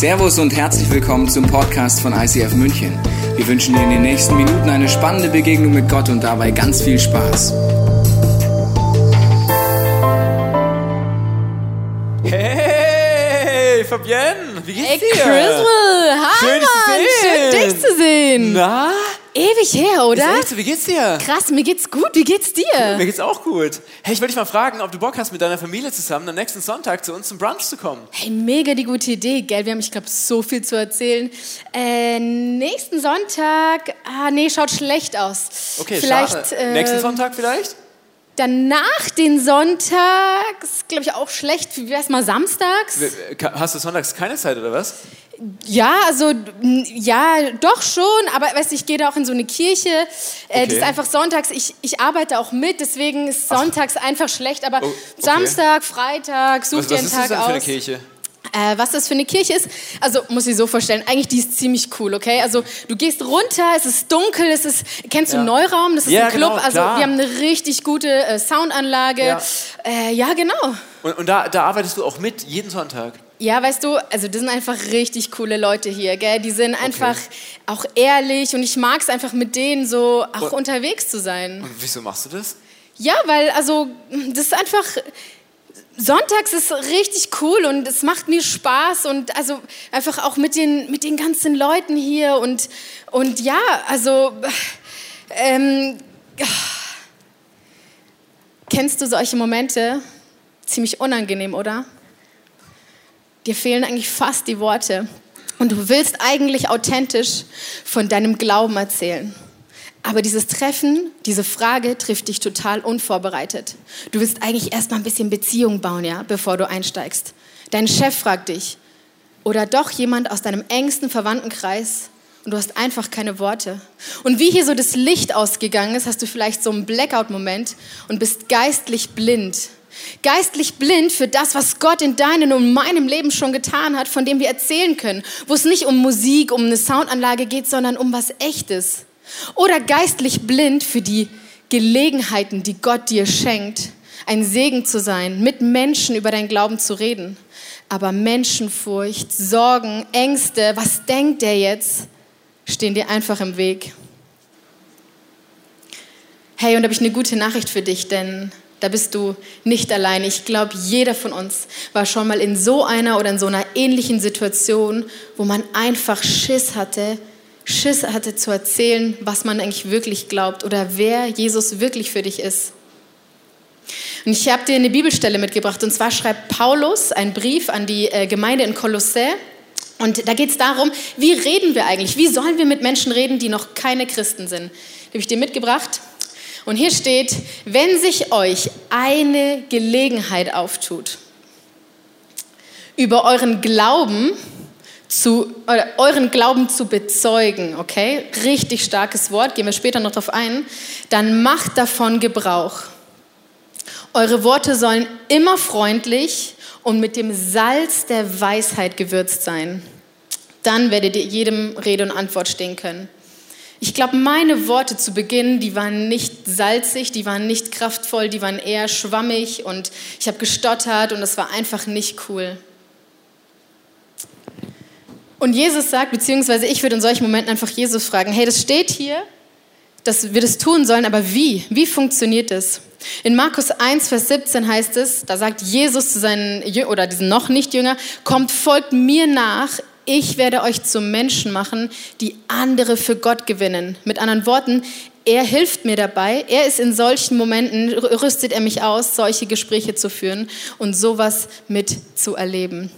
Servus und herzlich willkommen zum Podcast von ICF München. Wir wünschen dir in den nächsten Minuten eine spannende Begegnung mit Gott und dabei ganz viel Spaß. Hey, Fabienne, wie geht's Hey, dir? Chriswell, hi Schön, dich zu Mann, sehen. schön dich zu sehen. Na? Ewig her, oder? Ist echt so, wie geht's dir? Krass, mir geht's gut, wie geht's dir? Mir geht's auch gut. Hey, ich wollte dich mal fragen, ob du Bock hast, mit deiner Familie zusammen am nächsten Sonntag zu uns zum Brunch zu kommen. Hey, mega die gute Idee, gell? Wir haben, ich glaube, so viel zu erzählen. Äh, nächsten Sonntag, ah, nee, schaut schlecht aus. Okay, vielleicht schade. äh, Nächsten Sonntag vielleicht? Danach den Sonntag, ist glaube ich auch schlecht. Wie wär's mal samstags? Hast du sonntags keine Zeit oder was? Ja, also ja, doch schon, aber weißt du, ich gehe da auch in so eine Kirche. Äh, Das Okay. ist einfach sonntags, ich, ich arbeite auch mit, deswegen ist sonntags einfach schlecht, aber Oh, okay. Samstag, Freitag, such Was, dir was einen ist das Tag denn für eine aus. Kirche? Äh, was das für eine Kirche ist, also muss ich so vorstellen, eigentlich die ist ziemlich cool, okay? Also du gehst runter, es ist dunkel, es ist, kennst du Ja. Neuraum? Das ist Ja, ein Club, genau, also klar. wir haben eine richtig gute äh, Soundanlage. Ja. Äh, ja, genau. Und, und da, da arbeitest du auch mit, jeden Sonntag? Ja, weißt du, also das sind einfach richtig coole Leute hier, gell? Die sind einfach auch ehrlich und ich mag es einfach mit denen so auch Und- unterwegs zu sein. Und wieso machst du das? Ja, weil also das ist einfach Sonntags ist richtig cool und es macht mir Spaß und also einfach auch mit den mit den ganzen Leuten hier und und ja, also ähm, kennst du solche Momente? Ziemlich unangenehm, oder? Dir fehlen eigentlich fast die Worte. Und du willst eigentlich authentisch von deinem Glauben erzählen. Aber dieses Treffen, diese Frage trifft dich total unvorbereitet. Du willst eigentlich erstmal ein bisschen Beziehung bauen, ja, bevor du einsteigst. Dein Chef fragt dich oder doch jemand aus deinem engsten Verwandtenkreis und du hast einfach keine Worte. Und wie hier so das Licht ausgegangen ist, hast du vielleicht so einen Blackout-Moment und bist geistlich blind. Geistlich blind für das, was Gott in deinem und meinem Leben schon getan hat, von dem wir erzählen können, wo es nicht um Musik, um eine Soundanlage geht, sondern um was Echtes. Oder geistlich blind für die Gelegenheiten, die Gott dir schenkt, ein Segen zu sein, mit Menschen über deinen Glauben zu reden. Aber Menschenfurcht, Sorgen, Ängste, was denkt der jetzt, stehen dir einfach im Weg. Hey, und habe ich eine gute Nachricht für dich, denn da bist du nicht allein. Ich glaube, jeder von uns war schon mal in so einer oder in so einer ähnlichen Situation, wo man einfach Schiss hatte, Schiss hatte zu erzählen, was man eigentlich wirklich glaubt oder wer Jesus wirklich für dich ist. Und ich habe dir eine Bibelstelle mitgebracht und zwar schreibt Paulus einen Brief an die äh, Gemeinde in Kolossä. Und da geht es darum, wie reden wir eigentlich? Wie sollen wir mit Menschen reden, die noch keine Christen sind? Habe ich dir mitgebracht. Und hier steht, wenn sich euch eine Gelegenheit auftut, über euren Glauben zu, oder euren Glauben zu bezeugen, okay? Richtig starkes Wort, gehen wir später noch drauf ein. Dann macht davon Gebrauch. Eure Worte sollen immer freundlich und mit dem Salz der Weisheit gewürzt sein. Dann werdet ihr jedem Rede und Antwort stehen können. Ich glaube, meine Worte zu Beginn, die waren nicht salzig, die waren nicht kraftvoll, die waren eher schwammig und ich habe gestottert und es war einfach nicht cool. Und Jesus sagt, beziehungsweise ich würde in solchen Momenten einfach Jesus fragen, hey, das steht hier, dass wir das tun sollen, aber wie? Wie funktioniert das? In Markus 1, Vers 17 heißt es, da sagt Jesus zu seinen, oder diesen noch nicht Jünger, kommt, folgt mir nach, ich werde euch zum Menschen machen, die andere für Gott gewinnen. Mit anderen Worten, er hilft mir dabei, er ist in solchen Momenten, rü- rüstet er mich aus, solche Gespräche zu führen und sowas mit zu erleben.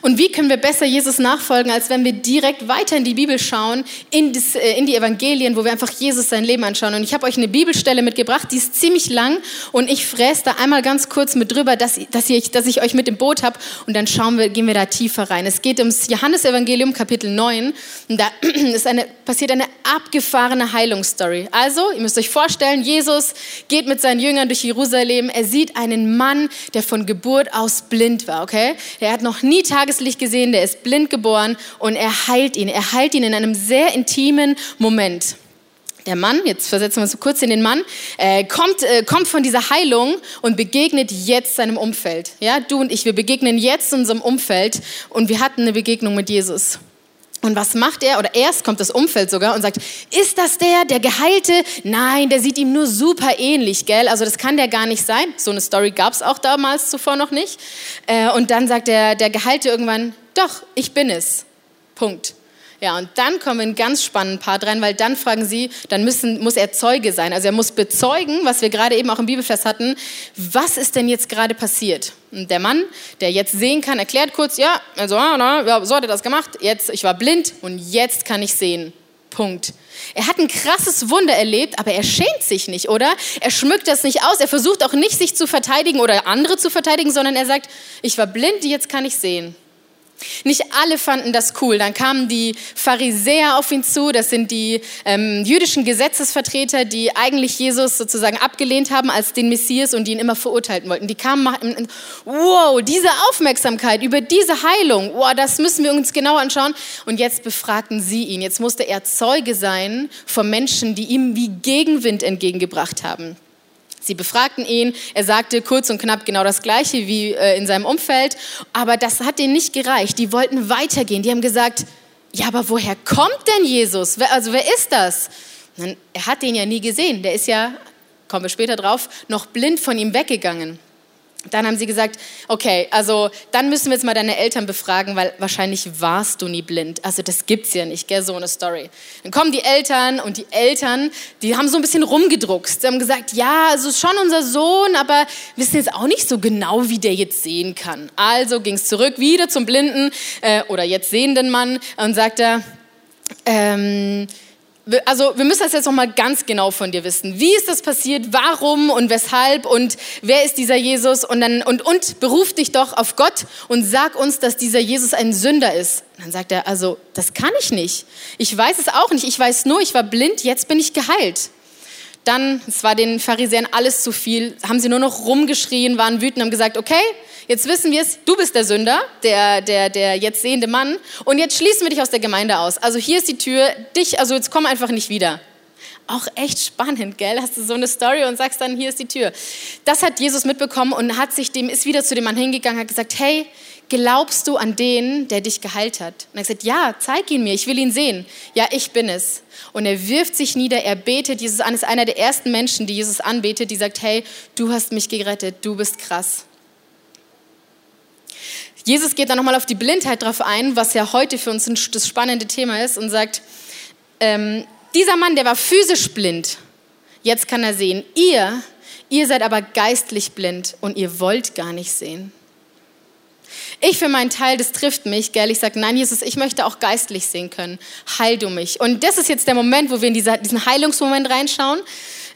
Und wie können wir besser Jesus nachfolgen, als wenn wir direkt weiter in die Bibel schauen, in, das, äh, in die Evangelien, wo wir einfach Jesus sein Leben anschauen. Und ich habe euch eine Bibelstelle mitgebracht, die ist ziemlich lang und ich fräse da einmal ganz kurz mit drüber, dass, dass, ich, dass ich euch mit im Boot habe und dann schauen wir, gehen wir da tiefer rein. Es geht ums Johannesevangelium Kapitel 9 und da ist eine, passiert eine abgefahrene Heilungsstory. Also, ihr müsst euch vorstellen, Jesus geht mit seinen Jüngern durch Jerusalem, er sieht einen Mann, der von Geburt aus blind war, okay? Er hat noch nie Tageslicht gesehen, der ist blind geboren und er heilt ihn. Er heilt ihn in einem sehr intimen Moment. Der Mann, jetzt versetzen wir uns kurz in den Mann, äh, kommt, äh, kommt von dieser Heilung und begegnet jetzt seinem Umfeld. Ja, du und ich, wir begegnen jetzt unserem Umfeld und wir hatten eine Begegnung mit Jesus. Und was macht er? Oder erst kommt das Umfeld sogar und sagt, ist das der, der Geheilte? Nein, der sieht ihm nur super ähnlich, gell? Also das kann der gar nicht sein. So eine Story gab es auch damals zuvor noch nicht. Äh, und dann sagt der, der Geheilte irgendwann, doch, ich bin es. Punkt. Ja, und dann kommen wir in einen ganz spannenden Part rein, weil dann fragen sie, dann müssen, muss er Zeuge sein. Also er muss bezeugen, was wir gerade eben auch im Bibelfest hatten, was ist denn jetzt gerade passiert? Und der Mann, der jetzt sehen kann, erklärt kurz, ja, also, ja, so hat er das gemacht, jetzt, ich war blind und jetzt kann ich sehen. Punkt. Er hat ein krasses Wunder erlebt, aber er schämt sich nicht, oder? Er schmückt das nicht aus. Er versucht auch nicht, sich zu verteidigen oder andere zu verteidigen, sondern er sagt, ich war blind, jetzt kann ich sehen. Nicht alle fanden das cool. Dann kamen die Pharisäer auf ihn zu. Das sind die ähm, jüdischen Gesetzesvertreter, die eigentlich Jesus sozusagen abgelehnt haben als den Messias und ihn immer verurteilen wollten. Die kamen, wow, diese Aufmerksamkeit über diese Heilung, wow, das müssen wir uns genau anschauen. Und jetzt befragten sie ihn. Jetzt musste er Zeuge sein von Menschen, die ihm wie Gegenwind entgegengebracht haben. Sie befragten ihn, er sagte kurz und knapp genau das Gleiche wie äh, in seinem Umfeld, aber das hat ihnen nicht gereicht. Die wollten weitergehen. Die haben gesagt, ja, aber woher kommt denn Jesus? Also wer ist das? Er hat den ja nie gesehen. Der ist ja, kommen wir später drauf, noch blind von ihm weggegangen. Dann haben sie gesagt, okay, also dann müssen wir jetzt mal deine Eltern befragen, weil wahrscheinlich warst du nie blind. Also das gibt's ja nicht, gell, so eine Story. Dann kommen die Eltern und die Eltern, die haben so ein bisschen rumgedruckst. Sie haben gesagt, ja, also ist schon unser Sohn, aber wissen jetzt auch nicht so genau, wie der jetzt sehen kann. Also ging's zurück wieder zum blinden äh, oder jetzt sehenden Mann und sagte, ähm, also wir müssen das jetzt noch mal ganz genau von dir wissen. Wie ist das passiert? Warum und weshalb und wer ist dieser Jesus? Und dann und und beruf dich doch auf Gott und sag uns, dass dieser Jesus ein Sünder ist. Und dann sagt er, also das kann ich nicht. Ich weiß es auch nicht. Ich weiß nur, ich war blind. Jetzt bin ich geheilt. Dann, es war den Pharisäern alles zu viel, haben sie nur noch rumgeschrien, waren wütend, haben gesagt, okay, Jetzt wissen wir es, du bist der Sünder, der, der, der jetzt sehende Mann. Und jetzt schließen wir dich aus der Gemeinde aus. Also hier ist die Tür, dich, also jetzt komm einfach nicht wieder. Auch echt spannend, gell? Hast du so eine Story und sagst dann, hier ist die Tür. Das hat Jesus mitbekommen und hat sich dem, ist wieder zu dem Mann hingegangen, hat gesagt, hey, glaubst du an den, der dich geheilt hat? Und er gesagt, ja, zeig ihn mir, ich will ihn sehen. Ja, ich bin es. Und er wirft sich nieder, er betet Jesus an, ist einer der ersten Menschen, die Jesus anbetet, die sagt, hey, du hast mich gerettet, du bist krass. Jesus geht dann nochmal auf die Blindheit drauf ein, was ja heute für uns das spannende Thema ist und sagt, ähm, dieser Mann, der war physisch blind, jetzt kann er sehen. Ihr, ihr seid aber geistlich blind und ihr wollt gar nicht sehen. Ich für meinen Teil, das trifft mich, gell? Ich sage, nein, Jesus, ich möchte auch geistlich sehen können. Heil du mich. Und das ist jetzt der Moment, wo wir in diesen Heilungsmoment reinschauen.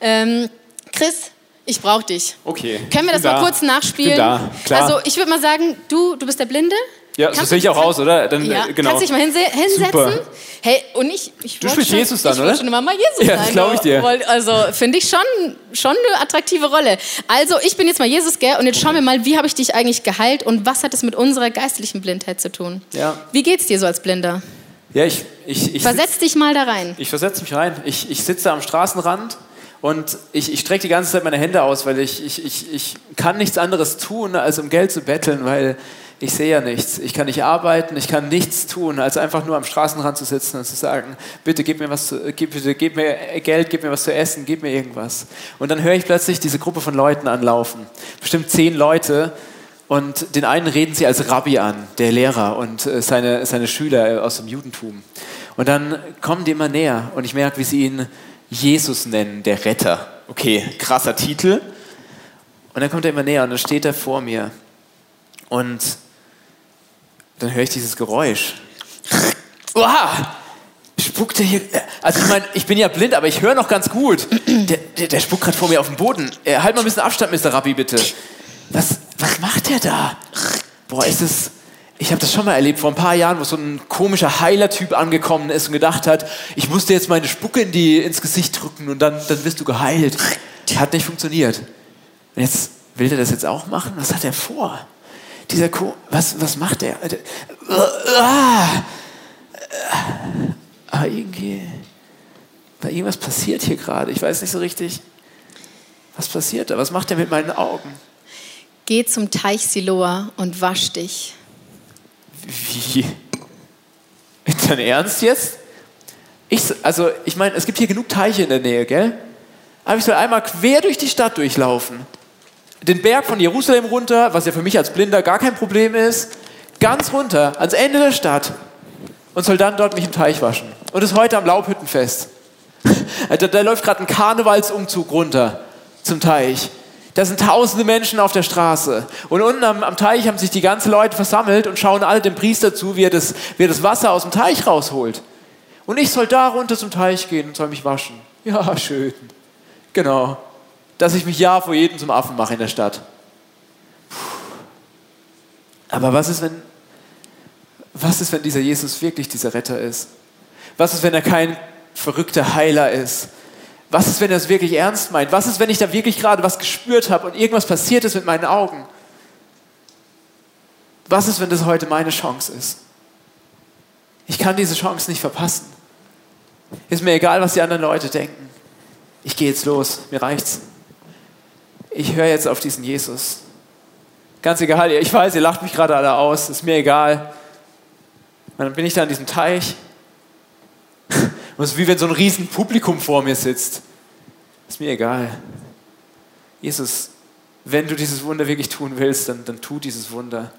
Ähm, Chris, ich brauche dich. Okay. Können wir das mal kurz nachspielen? Ich bin da, klar. Also ich würde mal sagen, du, du bist der Blinde. Ja, so sehe ich auch aus, oder? Dann, ja. Äh, genau. Kannst dich mal hinse hinsetzen. Super. Hey, und ich, ich Du spielst schon, Jesus dann, ich oder? Ich schon immer mal Jesus ja, das glaube ich dir. Also finde ich schon, schon eine attraktive Rolle. Also ich bin jetzt mal Jesus, gell? Und jetzt schauen wir mal, wie habe ich dich eigentlich geheilt und was hat es mit unserer geistlichen Blindheit zu tun? Ja. Wie geht's dir so als Blinder? Ja, ich, ich, ich Versetz sitz, dich mal da rein. Ich versetze mich rein. Ich, ich sitze am Straßenrand und ich, ich strecke die ganze Zeit meine Hände aus, weil ich, ich, ich, ich kann nichts anderes tun, als um Geld zu betteln, weil ich sehe ja nichts. Ich kann nicht arbeiten, ich kann nichts tun, als einfach nur am Straßenrand zu sitzen und zu sagen, bitte gib mir was, zu, gib, bitte gib mir Geld, gib mir was zu essen, gib mir irgendwas. Und dann höre ich plötzlich diese Gruppe von Leuten anlaufen. Bestimmt zehn Leute. Und den einen reden sie als Rabbi an, der Lehrer und äh, seine, seine Schüler aus dem Judentum. Und dann kommen die immer näher und ich merke, wie sie ihn Jesus nennen, der Retter. Okay, krasser Titel. Und dann kommt er immer näher und dann steht er vor mir. Und dann höre ich dieses Geräusch. Uah! Spuckt er hier. Also ich meine, ich bin ja blind, aber ich höre noch ganz gut. Der, der, der spuckt gerade vor mir auf den Boden. Halt mal ein bisschen Abstand, Mr. Rabbi, bitte. Was, was macht der da? Boah, ist es ich habe das schon mal erlebt vor ein paar Jahren, wo so ein komischer Heiler-Typ angekommen ist und gedacht hat, ich musste jetzt meine Spucke in die, ins Gesicht drücken und dann, dann wirst du geheilt. Hat nicht funktioniert. Und jetzt will der das jetzt auch machen? Was hat er vor? Dieser Ko was, was macht er? Ah, ah, irgendwie. Weil irgendwas passiert hier gerade. Ich weiß nicht so richtig, was passiert da. Was macht er mit meinen Augen? Geh zum Teich Siloa und wasch dich. Wie? Ist dein Ernst jetzt? Ich, also, ich meine, es gibt hier genug Teiche in der Nähe, gell? Aber ich soll einmal quer durch die Stadt durchlaufen. Den Berg von Jerusalem runter, was ja für mich als Blinder gar kein Problem ist, ganz runter, ans Ende der Stadt und soll dann dort mich im Teich waschen. Und ist heute am Laubhüttenfest. da, da läuft gerade ein Karnevalsumzug runter zum Teich. Da sind tausende Menschen auf der Straße. Und unten am, am, Teich haben sich die ganzen Leute versammelt und schauen alle dem Priester zu, wie er, das, wie er das Wasser aus dem Teich rausholt. Und ich soll da runter zum Teich gehen und soll mich waschen. Ja, schön. Genau. Dass ich mich ja vor jedem zum Affen mache in der Stadt. Aber was ist, wenn, was ist, wenn dieser Jesus wirklich dieser Retter ist? Was ist, wenn er kein verrückter Heiler ist? Was ist, wenn er es wirklich ernst meint? Was ist, wenn ich da wirklich gerade was gespürt habe und irgendwas passiert ist mit meinen Augen? Was ist, wenn das heute meine Chance ist? Ich kann diese Chance nicht verpassen. Ist mir egal, was die anderen Leute denken. Ich gehe jetzt los, mir reicht's. Ich höre jetzt auf diesen Jesus. Ganz egal, ich weiß, ihr lacht mich gerade alle aus, ist mir egal. Und dann bin ich da an diesem Teich und es ist wie wenn so ein riesen Publikum vor mir sitzt. Ist mir egal. Jesus, wenn du dieses Wunder wirklich tun willst, dann, dann tu dieses Wunder.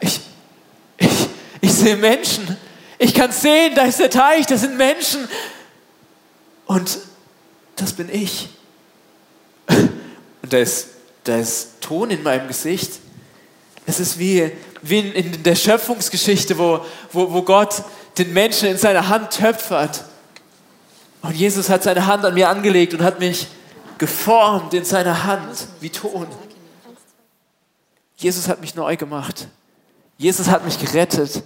Ich, ich, ich sehe Menschen. Ich kann sehen, da ist der Teich, das sind Menschen. Und das bin ich. Und da ist da ist Ton in meinem Gesicht. Es ist wie, wie in, der Schöpfungsgeschichte, wo, wo, wo Gott den Menschen in seiner Hand töpfert. Und Jesus hat seine Hand an mir angelegt und hat mich geformt in seiner Hand wie Ton. Jesus hat mich neu gemacht. Jesus hat mich gerettet.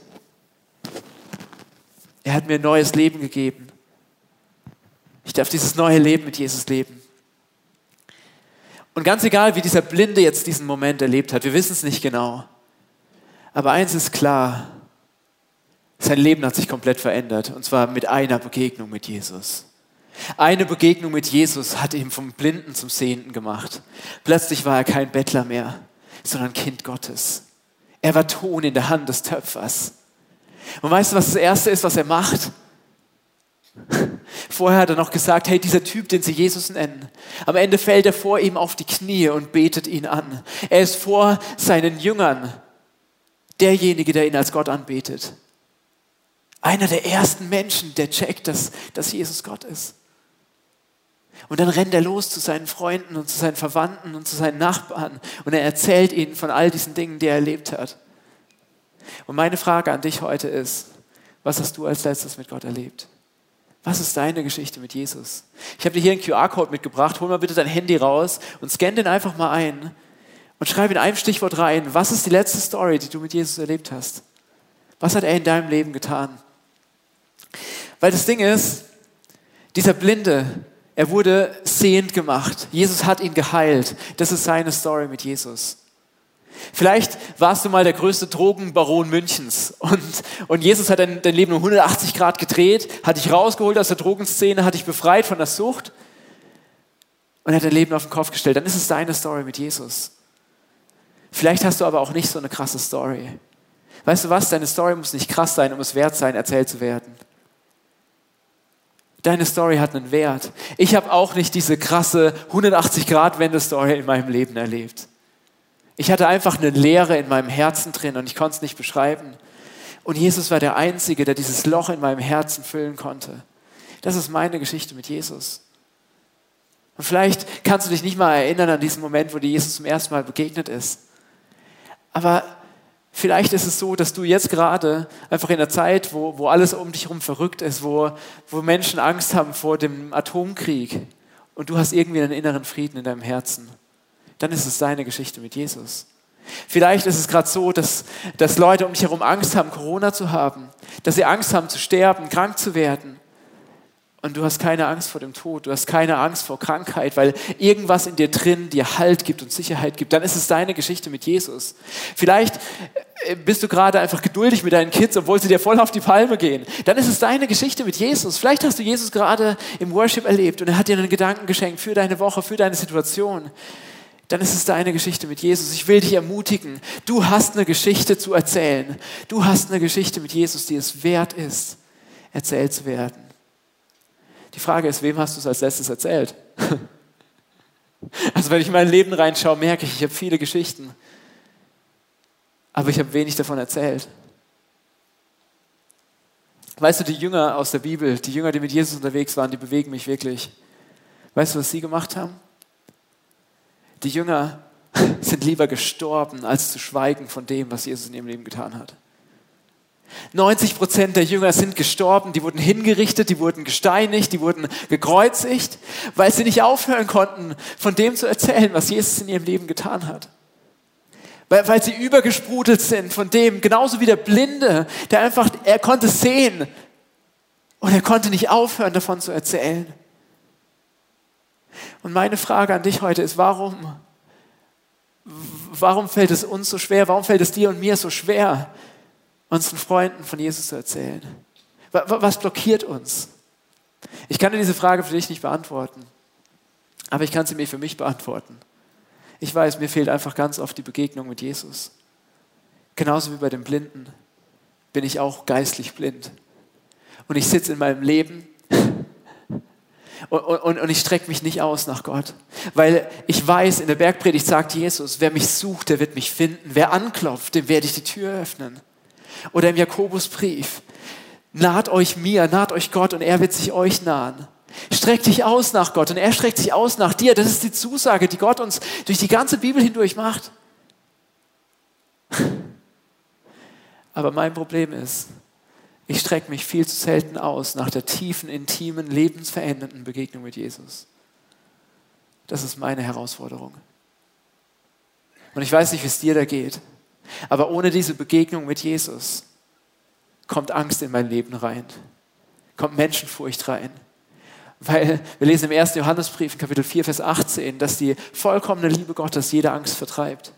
Er hat mir ein neues Leben gegeben. Ich darf dieses neue Leben mit Jesus leben. Und ganz egal, wie dieser Blinde jetzt diesen Moment erlebt hat, wir wissen es nicht genau. Aber eins ist klar, sein Leben hat sich komplett verändert. Und zwar mit einer Begegnung mit Jesus. Eine Begegnung mit Jesus hat ihn vom Blinden zum Sehenden gemacht. Plötzlich war er kein Bettler mehr, sondern Kind Gottes. Er war Ton in der Hand des Töpfers. Und weißt du, was das Erste ist, was er macht? Vorher hat er noch gesagt, hey, dieser Typ, den sie Jesus nennen, am Ende fällt er vor ihm auf die Knie und betet ihn an. Er ist vor seinen Jüngern derjenige, der ihn als Gott anbetet. Einer der ersten Menschen, der checkt, dass, dass Jesus Gott ist. Und dann rennt er los zu seinen Freunden und zu seinen Verwandten und zu seinen Nachbarn und er erzählt ihnen von all diesen Dingen, die er erlebt hat. Und meine Frage an dich heute ist, was hast du als letztes mit Gott erlebt? Was ist deine Geschichte mit Jesus? Ich habe dir hier einen QR-Code mitgebracht. Hol mal bitte dein Handy raus und scan den einfach mal ein und schreib in einem Stichwort rein, was ist die letzte Story, die du mit Jesus erlebt hast? Was hat er in deinem Leben getan? Weil das Ding ist, dieser Blinde, er wurde sehend gemacht. Jesus hat ihn geheilt. Das ist seine Story mit Jesus. Vielleicht warst du mal der größte Drogenbaron Münchens und, und Jesus hat dein, dein Leben um 180 Grad gedreht, hat dich rausgeholt aus der Drogenszene, hat dich befreit von der Sucht und hat dein Leben auf den Kopf gestellt. Dann ist es deine Story mit Jesus. Vielleicht hast du aber auch nicht so eine krasse Story. Weißt du was? Deine Story muss nicht krass sein, um es wert sein, erzählt zu werden. Deine Story hat einen Wert. Ich habe auch nicht diese krasse 180-Grad-Wende-Story in meinem Leben erlebt. Ich hatte einfach eine Leere in meinem Herzen drin und ich konnte es nicht beschreiben. Und Jesus war der Einzige, der dieses Loch in meinem Herzen füllen konnte. Das ist meine Geschichte mit Jesus. Und vielleicht kannst du dich nicht mal erinnern an diesen Moment, wo dir Jesus zum ersten Mal begegnet ist. Aber vielleicht ist es so, dass du jetzt gerade einfach in der Zeit, wo, wo alles um dich herum verrückt ist, wo, wo Menschen Angst haben vor dem Atomkrieg und du hast irgendwie einen inneren Frieden in deinem Herzen dann ist es deine Geschichte mit Jesus. Vielleicht ist es gerade so, dass, dass Leute um dich herum Angst haben, Corona zu haben, dass sie Angst haben zu sterben, krank zu werden. und du hast keine Angst vor dem Tod, du hast keine Angst vor Krankheit, weil irgendwas in dir drin dir Halt gibt und Sicherheit gibt, dann ist es deine Geschichte mit Jesus. Vielleicht äh, bist du gerade einfach geduldig mit deinen Kids, obwohl sie dir voll auf die Palme gehen. Dann ist es deine Geschichte mit Jesus. Vielleicht hast du Jesus gerade im Worship erlebt und er hat dir einen Gedanken geschenkt für deine Woche, für deine Situation. Dann ist es deine Geschichte mit Jesus. Ich will dich ermutigen. Du hast eine Geschichte zu erzählen. Du hast eine Geschichte mit Jesus, die es wert ist, erzählt zu werden. Die Frage ist, wem hast du es als letztes erzählt? Also wenn ich in mein Leben reinschaue, merke ich, ich habe viele Geschichten, aber ich habe wenig davon erzählt. Weißt du, die Jünger aus der Bibel, die Jünger, die mit Jesus unterwegs waren, die bewegen mich wirklich. Weißt du, was sie gemacht haben? Die Jünger sind lieber gestorben, als zu schweigen von dem, was Jesus in ihrem Leben getan hat. 90 Prozent der Jünger sind gestorben, die wurden hingerichtet, die wurden gesteinigt, die wurden gekreuzigt, weil sie nicht aufhören konnten, von dem zu erzählen, was Jesus in ihrem Leben getan hat. Weil, weil sie übergesprudelt sind von dem, genauso wie der Blinde, der einfach, er konnte sehen und er konnte nicht aufhören, davon zu erzählen. Und meine Frage an dich heute ist, warum, warum fällt es uns so schwer, warum fällt es dir und mir so schwer, unseren Freunden von Jesus zu erzählen? Was blockiert uns? Ich kann dir diese Frage für dich nicht beantworten, aber ich kann sie mir für mich beantworten. Ich weiß, mir fehlt einfach ganz oft die Begegnung mit Jesus. Genauso wie bei dem Blinden bin ich auch geistlich blind. Und ich sitze in meinem Leben und, und, und ich strecke mich nicht aus nach Gott. Weil ich weiß, in der Bergpredigt sagt Jesus, wer mich sucht, der wird mich finden. Wer anklopft, dem werde ich die Tür öffnen. Oder im Jakobusbrief, naht euch mir, naht euch Gott und er wird sich euch nahen. Streck dich aus nach Gott und er streckt sich aus nach dir. Das ist die Zusage, die Gott uns durch die ganze Bibel hindurch macht. Aber mein Problem ist, ich strecke mich viel zu selten aus nach der tiefen, intimen, lebensverändernden Begegnung mit Jesus. Das ist meine Herausforderung. Und ich weiß nicht, wie es dir da geht. Aber ohne diese Begegnung mit Jesus kommt Angst in mein Leben rein, kommt Menschenfurcht rein. Weil wir lesen im 1. Johannesbrief, Kapitel 4, Vers 18, dass die vollkommene Liebe Gottes jede Angst vertreibt.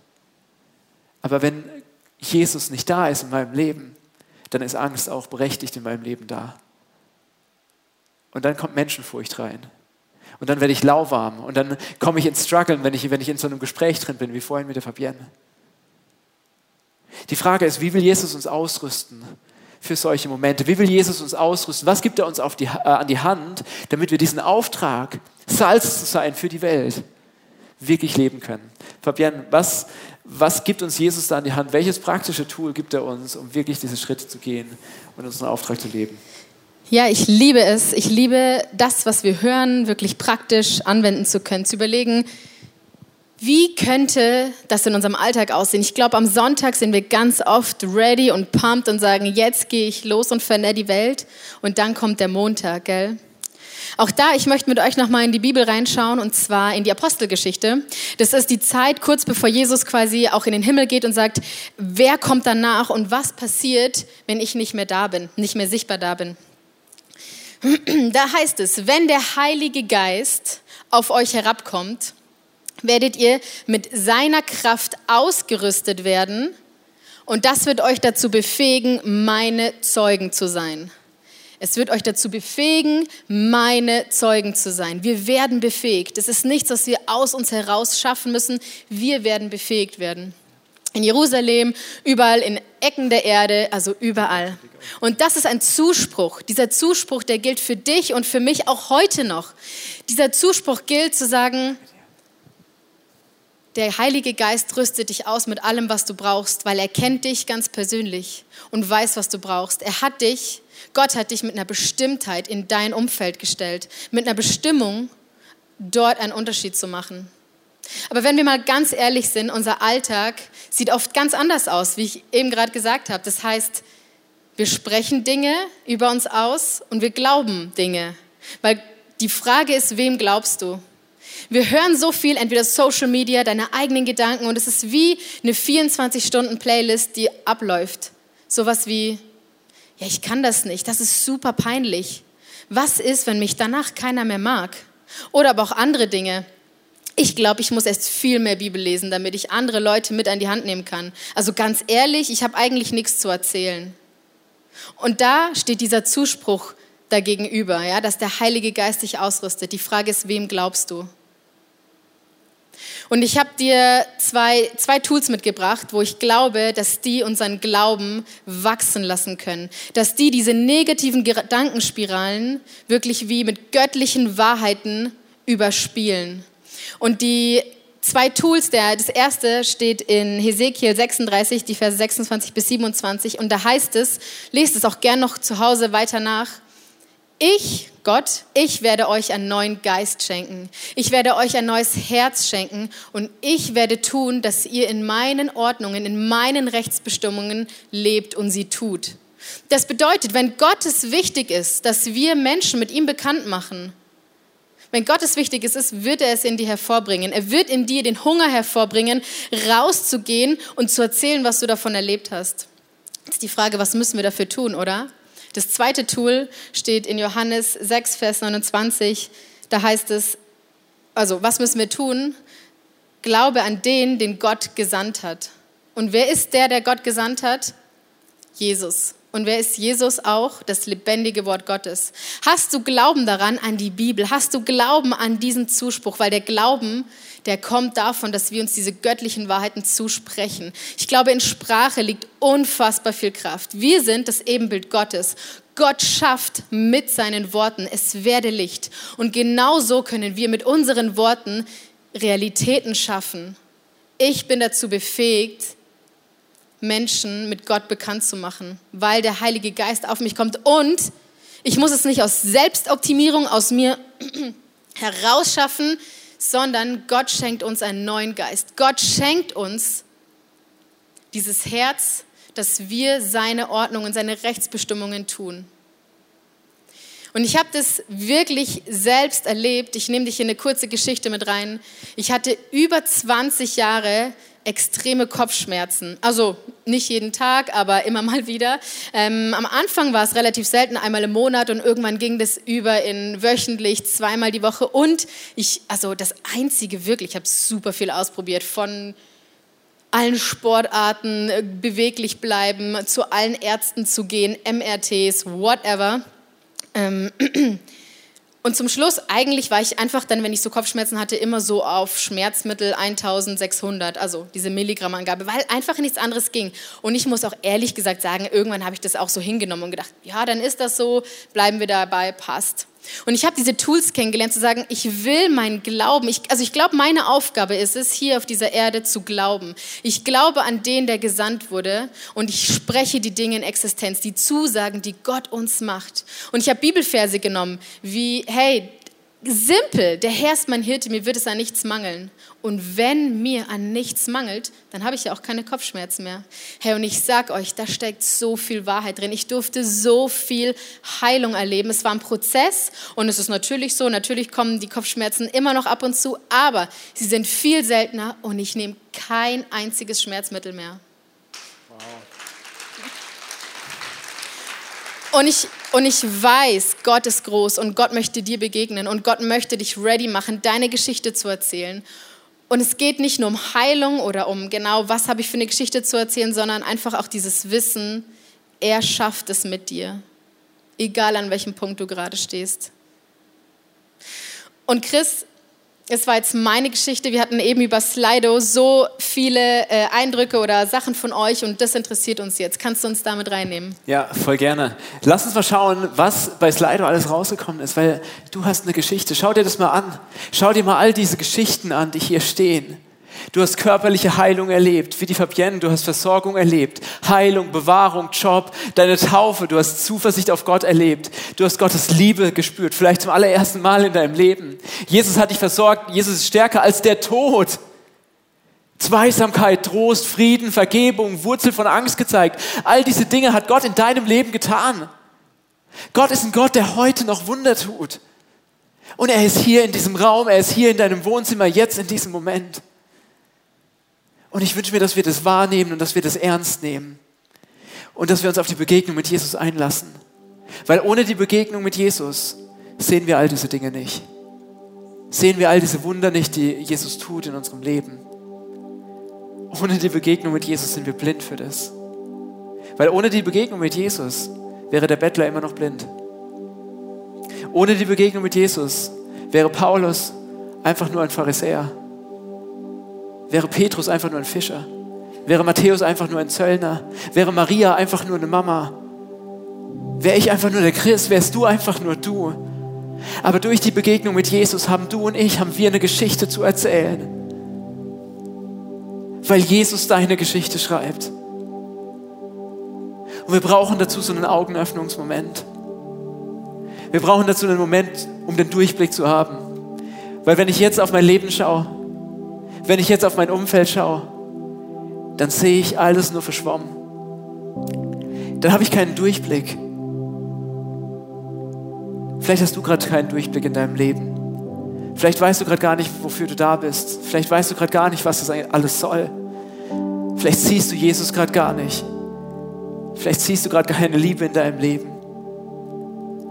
Aber wenn Jesus nicht da ist in meinem Leben, dann ist Angst auch berechtigt in meinem Leben da. Und dann kommt Menschenfurcht rein. Und dann werde ich lauwarm. Und dann komme ich ins Struggeln, wenn ich, wenn ich in so einem Gespräch drin bin, wie vorhin mit der Fabienne. Die Frage ist, wie will Jesus uns ausrüsten für solche Momente? Wie will Jesus uns ausrüsten? Was gibt er uns die, äh, an die Hand, damit wir diesen Auftrag, Salz zu sein für die Welt, wirklich leben können? Fabian, was, was gibt uns Jesus da an die Hand? Welches praktische Tool gibt er uns, um wirklich diese Schritte zu gehen und unseren Auftrag zu leben? Ja, ich liebe es. Ich liebe das, was wir hören, wirklich praktisch anwenden zu können, zu überlegen, wie könnte das in unserem Alltag aussehen? Ich glaube, am Sonntag sind wir ganz oft ready und pumped und sagen, jetzt gehe ich los und verändere die Welt. Und dann kommt der Montag, gell? Auch da, ich möchte mit euch nochmal in die Bibel reinschauen und zwar in die Apostelgeschichte. Das ist die Zeit kurz bevor Jesus quasi auch in den Himmel geht und sagt, wer kommt danach und was passiert, wenn ich nicht mehr da bin, nicht mehr sichtbar da bin. Da heißt es, wenn der Heilige Geist auf euch herabkommt, werdet ihr mit seiner Kraft ausgerüstet werden und das wird euch dazu befähigen, meine Zeugen zu sein. Es wird euch dazu befähigen, meine Zeugen zu sein. Wir werden befähigt. Es ist nichts, was wir aus uns heraus schaffen müssen. Wir werden befähigt werden. In Jerusalem, überall in Ecken der Erde, also überall. Und das ist ein Zuspruch. Dieser Zuspruch, der gilt für dich und für mich auch heute noch. Dieser Zuspruch gilt zu sagen, der Heilige Geist rüstet dich aus mit allem, was du brauchst, weil er kennt dich ganz persönlich und weiß, was du brauchst. Er hat dich, Gott hat dich mit einer Bestimmtheit in dein Umfeld gestellt, mit einer Bestimmung, dort einen Unterschied zu machen. Aber wenn wir mal ganz ehrlich sind, unser Alltag sieht oft ganz anders aus, wie ich eben gerade gesagt habe. Das heißt, wir sprechen Dinge über uns aus und wir glauben Dinge. Weil die Frage ist, wem glaubst du? Wir hören so viel, entweder Social Media, deine eigenen Gedanken und es ist wie eine 24-Stunden-Playlist, die abläuft. Sowas wie, ja, ich kann das nicht, das ist super peinlich. Was ist, wenn mich danach keiner mehr mag? Oder aber auch andere Dinge. Ich glaube, ich muss erst viel mehr Bibel lesen, damit ich andere Leute mit an die Hand nehmen kann. Also ganz ehrlich, ich habe eigentlich nichts zu erzählen. Und da steht dieser Zuspruch dagegenüber, ja, dass der Heilige Geist dich ausrüstet. Die Frage ist, wem glaubst du? Und ich habe dir zwei, zwei Tools mitgebracht, wo ich glaube, dass die unseren Glauben wachsen lassen können. Dass die diese negativen Gedankenspiralen wirklich wie mit göttlichen Wahrheiten überspielen. Und die zwei Tools, der, das erste steht in Hesekiel 36, die Verse 26 bis 27. Und da heißt es, lest es auch gern noch zu Hause weiter nach. Ich, Gott, ich werde euch einen neuen Geist schenken. Ich werde euch ein neues Herz schenken und ich werde tun, dass ihr in meinen Ordnungen, in meinen Rechtsbestimmungen lebt und sie tut. Das bedeutet, wenn Gott es wichtig ist, dass wir Menschen mit ihm bekannt machen, wenn Gott es wichtig ist, wird er es in dir hervorbringen. Er wird in dir den Hunger hervorbringen, rauszugehen und zu erzählen, was du davon erlebt hast. Jetzt ist die Frage, was müssen wir dafür tun, oder? Das zweite Tool steht in Johannes 6, Vers 29. Da heißt es, also was müssen wir tun? Glaube an den, den Gott gesandt hat. Und wer ist der, der Gott gesandt hat? Jesus. Und wer ist Jesus auch? Das lebendige Wort Gottes. Hast du Glauben daran, an die Bibel? Hast du Glauben an diesen Zuspruch? Weil der Glauben, der kommt davon, dass wir uns diese göttlichen Wahrheiten zusprechen. Ich glaube, in Sprache liegt unfassbar viel Kraft. Wir sind das Ebenbild Gottes. Gott schafft mit seinen Worten, es werde Licht. Und genau so können wir mit unseren Worten Realitäten schaffen. Ich bin dazu befähigt, Menschen mit Gott bekannt zu machen, weil der Heilige Geist auf mich kommt. Und ich muss es nicht aus Selbstoptimierung aus mir herausschaffen, sondern Gott schenkt uns einen neuen Geist. Gott schenkt uns dieses Herz, dass wir seine Ordnungen, seine Rechtsbestimmungen tun. Und ich habe das wirklich selbst erlebt. Ich nehme dich in eine kurze Geschichte mit rein. Ich hatte über 20 Jahre extreme Kopfschmerzen. Also nicht jeden Tag, aber immer mal wieder. Ähm, am Anfang war es relativ selten, einmal im Monat und irgendwann ging das über in wöchentlich, zweimal die Woche. Und ich, also das Einzige wirklich, ich habe super viel ausprobiert von allen Sportarten, äh, beweglich bleiben, zu allen Ärzten zu gehen, MRTs, whatever. Ähm, Und zum Schluss, eigentlich war ich einfach dann, wenn ich so Kopfschmerzen hatte, immer so auf Schmerzmittel 1600, also diese Milligrammangabe, weil einfach nichts anderes ging. Und ich muss auch ehrlich gesagt sagen, irgendwann habe ich das auch so hingenommen und gedacht, ja, dann ist das so, bleiben wir dabei, passt. Und ich habe diese Tools kennengelernt, zu sagen, ich will meinen Glauben, ich, also ich glaube, meine Aufgabe ist es, hier auf dieser Erde zu glauben. Ich glaube an den, der gesandt wurde und ich spreche die Dinge in Existenz, die Zusagen, die Gott uns macht. Und ich habe Bibelverse genommen, wie, hey, simpel, der Herr ist mein Hirte, mir wird es an nichts mangeln. Und wenn mir an nichts mangelt, dann habe ich ja auch keine Kopfschmerzen mehr. Hey, und ich sag euch, da steckt so viel Wahrheit drin. Ich durfte so viel Heilung erleben. Es war ein Prozess und es ist natürlich so, natürlich kommen die Kopfschmerzen immer noch ab und zu, aber sie sind viel seltener und ich nehme kein einziges Schmerzmittel mehr. Und ich, und ich weiß, Gott ist groß und Gott möchte dir begegnen und Gott möchte dich ready machen, deine Geschichte zu erzählen. Und es geht nicht nur um Heilung oder um genau, was habe ich für eine Geschichte zu erzählen, sondern einfach auch dieses Wissen, er schafft es mit dir, egal an welchem Punkt du gerade stehst. Und Chris, es war jetzt meine Geschichte. Wir hatten eben über Slido so viele äh, Eindrücke oder Sachen von euch und das interessiert uns jetzt. Kannst du uns damit reinnehmen? Ja, voll gerne. Lass uns mal schauen, was bei Slido alles rausgekommen ist, weil du hast eine Geschichte. Schau dir das mal an. Schau dir mal all diese Geschichten an, die hier stehen. Du hast körperliche Heilung erlebt, wie die Fabienne, du hast Versorgung erlebt, Heilung, Bewahrung, Job, deine Taufe, du hast Zuversicht auf Gott erlebt, du hast Gottes Liebe gespürt, vielleicht zum allerersten Mal in deinem Leben. Jesus hat dich versorgt, Jesus ist stärker als der Tod. Zweisamkeit, Trost, Frieden, Vergebung, Wurzel von Angst gezeigt. All diese Dinge hat Gott in deinem Leben getan. Gott ist ein Gott, der heute noch Wunder tut. Und er ist hier in diesem Raum, er ist hier in deinem Wohnzimmer, jetzt in diesem Moment. Und ich wünsche mir, dass wir das wahrnehmen und dass wir das ernst nehmen. Und dass wir uns auf die Begegnung mit Jesus einlassen. Weil ohne die Begegnung mit Jesus sehen wir all diese Dinge nicht. Sehen wir all diese Wunder nicht, die Jesus tut in unserem Leben. Ohne die Begegnung mit Jesus sind wir blind für das. Weil ohne die Begegnung mit Jesus wäre der Bettler immer noch blind. Ohne die Begegnung mit Jesus wäre Paulus einfach nur ein Pharisäer. Wäre Petrus einfach nur ein Fischer. Wäre Matthäus einfach nur ein Zöllner. Wäre Maria einfach nur eine Mama. Wäre ich einfach nur der Christ, wärst du einfach nur du. Aber durch die Begegnung mit Jesus haben du und ich, haben wir eine Geschichte zu erzählen. Weil Jesus deine Geschichte schreibt. Und wir brauchen dazu so einen Augenöffnungsmoment. Wir brauchen dazu einen Moment, um den Durchblick zu haben. Weil wenn ich jetzt auf mein Leben schaue, wenn ich jetzt auf mein Umfeld schaue, dann sehe ich alles nur verschwommen. Dann habe ich keinen Durchblick. Vielleicht hast du gerade keinen Durchblick in deinem Leben. Vielleicht weißt du gerade gar nicht, wofür du da bist. Vielleicht weißt du gerade gar nicht, was das alles soll. Vielleicht siehst du Jesus gerade gar nicht. Vielleicht siehst du gerade keine Liebe in deinem Leben.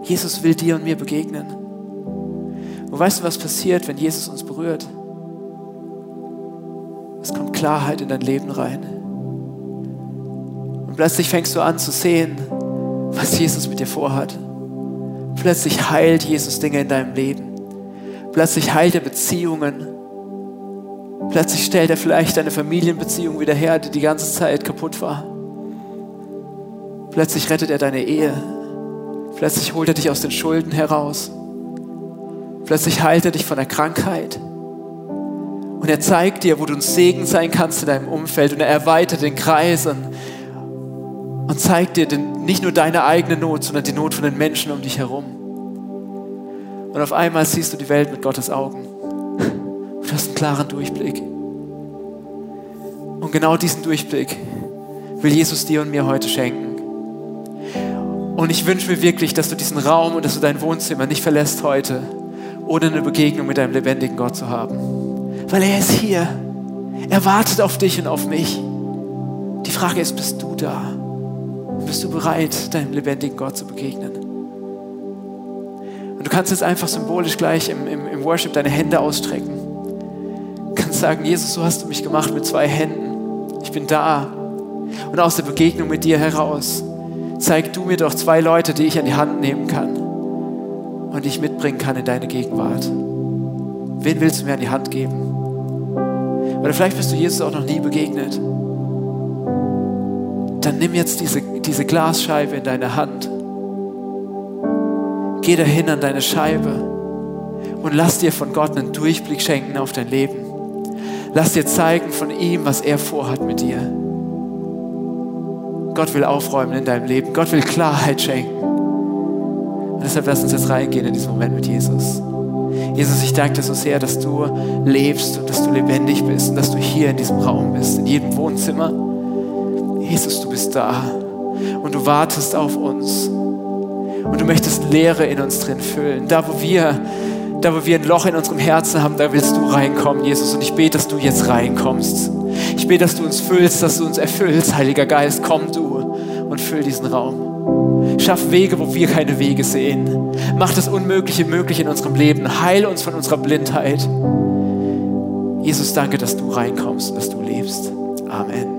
Jesus will dir und mir begegnen. Und weißt du, was passiert, wenn Jesus uns berührt? Es kommt Klarheit in dein Leben rein. Und plötzlich fängst du an zu sehen, was Jesus mit dir vorhat. Plötzlich heilt Jesus Dinge in deinem Leben. Plötzlich heilt er Beziehungen. Plötzlich stellt er vielleicht deine Familienbeziehung wieder her, die die ganze Zeit kaputt war. Plötzlich rettet er deine Ehe. Plötzlich holt er dich aus den Schulden heraus. Plötzlich heilt er dich von der Krankheit. Und er zeigt dir, wo du ein Segen sein kannst in deinem Umfeld. Und er erweitert den Kreis und, und zeigt dir den, nicht nur deine eigene Not, sondern die Not von den Menschen um dich herum. Und auf einmal siehst du die Welt mit Gottes Augen. Du hast einen klaren Durchblick. Und genau diesen Durchblick will Jesus dir und mir heute schenken. Und ich wünsche mir wirklich, dass du diesen Raum und dass du dein Wohnzimmer nicht verlässt heute, ohne eine Begegnung mit deinem lebendigen Gott zu haben. Weil er ist hier. Er wartet auf dich und auf mich. Die Frage ist, bist du da? Bist du bereit, deinem lebendigen Gott zu begegnen? Und du kannst jetzt einfach symbolisch gleich im, im, im Worship deine Hände ausstrecken. Du kannst sagen, Jesus, so hast du mich gemacht mit zwei Händen. Ich bin da. Und aus der Begegnung mit dir heraus zeig du mir doch zwei Leute, die ich an die Hand nehmen kann und ich mitbringen kann in deine Gegenwart. Wen willst du mir an die Hand geben? Oder vielleicht bist du Jesus auch noch nie begegnet. Dann nimm jetzt diese, diese Glasscheibe in deine Hand. Geh dahin an deine Scheibe und lass dir von Gott einen Durchblick schenken auf dein Leben. Lass dir zeigen von ihm, was er vorhat mit dir. Gott will aufräumen in deinem Leben. Gott will Klarheit schenken. Und deshalb lass uns jetzt reingehen in diesen Moment mit Jesus. Jesus, ich danke dir so sehr, dass du lebst und dass du lebendig bist und dass du hier in diesem Raum bist, in jedem Wohnzimmer. Jesus, du bist da und du wartest auf uns. Und du möchtest Leere in uns drin füllen. Da, wo wir, da, wo wir ein Loch in unserem Herzen haben, da willst du reinkommen, Jesus. Und ich bete, dass du jetzt reinkommst. Ich bete, dass du uns füllst, dass du uns erfüllst. Heiliger Geist, komm du und füll diesen Raum. Schaff Wege, wo wir keine Wege sehen. Mach das Unmögliche möglich in unserem Leben. Heil uns von unserer Blindheit. Jesus, danke, dass du reinkommst dass du lebst. Amen.